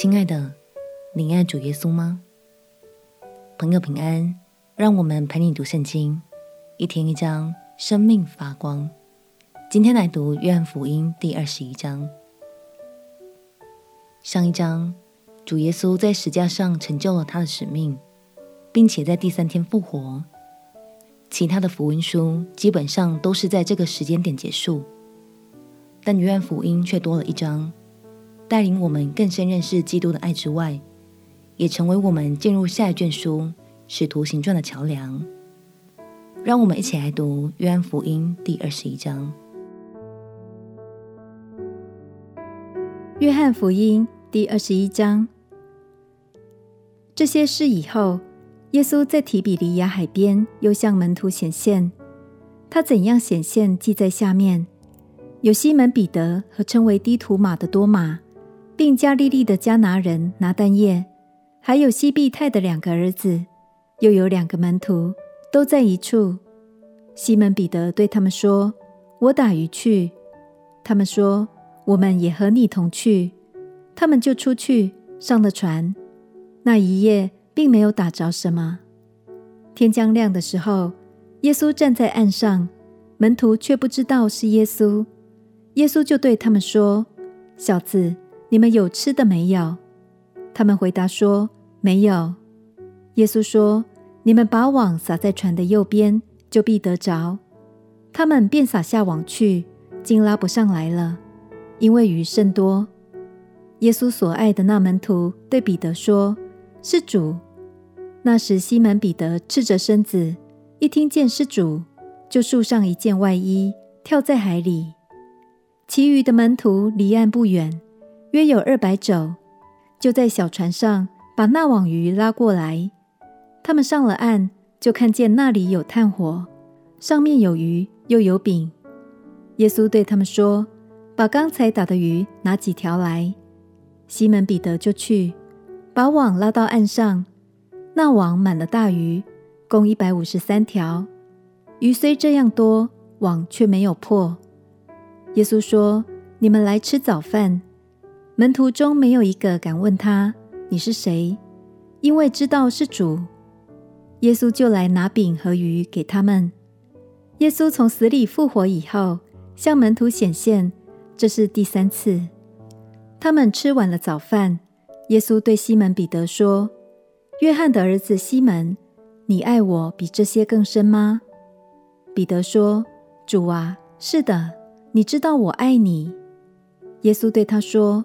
亲爱的，你爱主耶稣吗？朋友平安，让我们陪你读圣经，一天一章，生命发光。今天来读约翰福音第二十一章。上一章，主耶稣在十架上成就了他的使命，并且在第三天复活。其他的福音书基本上都是在这个时间点结束，但约翰福音却多了一章。带领我们更深认识基督的爱之外，也成为我们进入下一卷书《使徒行传》的桥梁。让我们一起来读《约翰福音》第二十一章。《约翰福音》第二十一章。这些事以后，耶稣在提比哩亚海边又向门徒显现。他怎样显现，记在下面：有西门彼得和称为低土马的多马。并加利利的迦拿人拿但业，还有西庇太的两个儿子，又有两个门徒，都在一处。西门彼得对他们说：“我打鱼去。”他们说：“我们也和你同去。”他们就出去上了船。那一夜并没有打着什么。天将亮的时候，耶稣站在岸上，门徒却不知道是耶稣。耶稣就对他们说：“小子。”你们有吃的没有？他们回答说：“没有。”耶稣说：“你们把网撒在船的右边，就必得着。”他们便撒下网去，竟拉不上来了，因为鱼甚多。耶稣所爱的那门徒对彼得说：“是主。”那时西门彼得赤着身子，一听见是主，就束上一件外衣，跳在海里。其余的门徒离岸不远。约有二百肘，就在小船上把那网鱼拉过来。他们上了岸，就看见那里有炭火，上面有鱼，又有饼。耶稣对他们说：“把刚才打的鱼拿几条来。”西门彼得就去，把网拉到岸上，那网满了大鱼，共一百五十三条。鱼虽这样多，网却没有破。耶稣说：“你们来吃早饭。”门徒中没有一个敢问他：“你是谁？”因为知道是主。耶稣就来拿饼和鱼给他们。耶稣从死里复活以后，向门徒显现，这是第三次。他们吃完了早饭，耶稣对西门彼得说：“约翰的儿子西门，你爱我比这些更深吗？”彼得说：“主啊，是的，你知道我爱你。”耶稣对他说。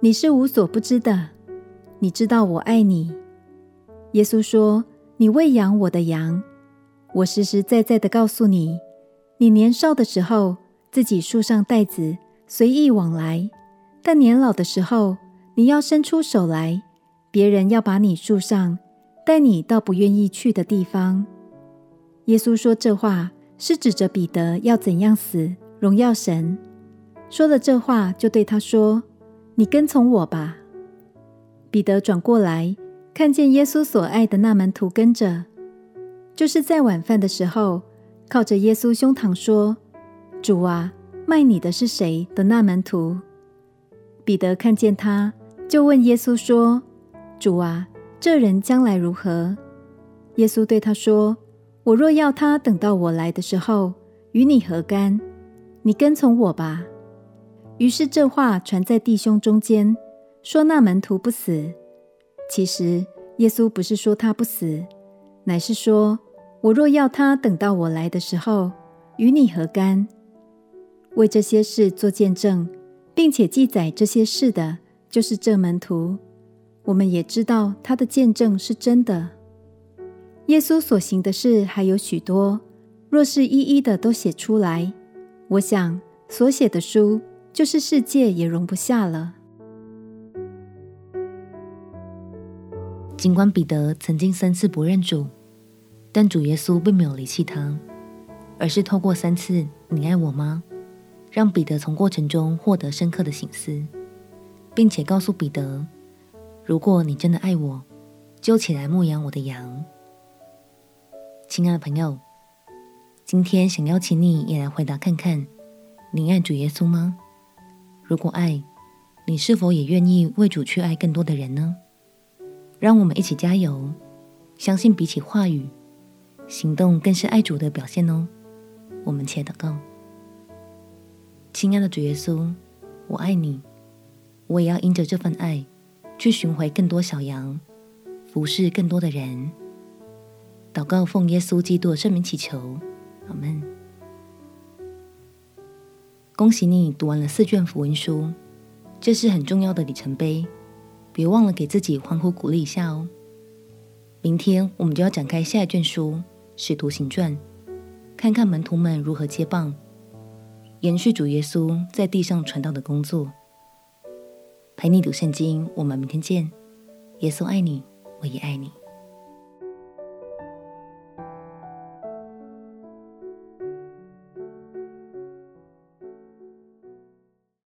你是无所不知的，你知道我爱你。耶稣说：“你喂养我的羊。我实实在在的告诉你，你年少的时候自己束上带子，随意往来；但年老的时候，你要伸出手来，别人要把你束上，带你到不愿意去的地方。”耶稣说这话是指着彼得要怎样死，荣耀神。说了这话，就对他说。你跟从我吧。彼得转过来，看见耶稣所爱的那门徒跟着，就是在晚饭的时候，靠着耶稣胸膛说：“主啊，卖你的是谁？”的那门徒。彼得看见他，就问耶稣说：“主啊，这人将来如何？”耶稣对他说：“我若要他等到我来的时候，与你何干？你跟从我吧。”于是这话传在弟兄中间，说那门徒不死。其实耶稣不是说他不死，乃是说：我若要他等到我来的时候，与你何干？为这些事做见证，并且记载这些事的，就是这门徒。我们也知道他的见证是真的。耶稣所行的事还有许多，若是一一的都写出来，我想所写的书。就是世界也容不下了。尽管彼得曾经三次不认主，但主耶稣并没有离弃他，而是透过三次“你爱我吗”，让彼得从过程中获得深刻的省思，并且告诉彼得：“如果你真的爱我，就起来牧养我的羊。”亲爱的朋友，今天想邀请你也来回答看看：你爱主耶稣吗？如果爱，你是否也愿意为主去爱更多的人呢？让我们一起加油，相信比起话语，行动更是爱主的表现哦。我们且祷告：亲爱的主耶稣，我爱你，我也要因着这份爱，去寻回更多小羊，服侍更多的人。祷告奉耶稣基督的圣名祈求，阿门。恭喜你读完了四卷福音书，这是很重要的里程碑。别忘了给自己欢呼鼓励一下哦！明天我们就要展开下一卷书《使徒行传》，看看门徒们如何接棒，延续主耶稣在地上传道的工作。陪你读圣经，我们明天见。耶稣爱你，我也爱你。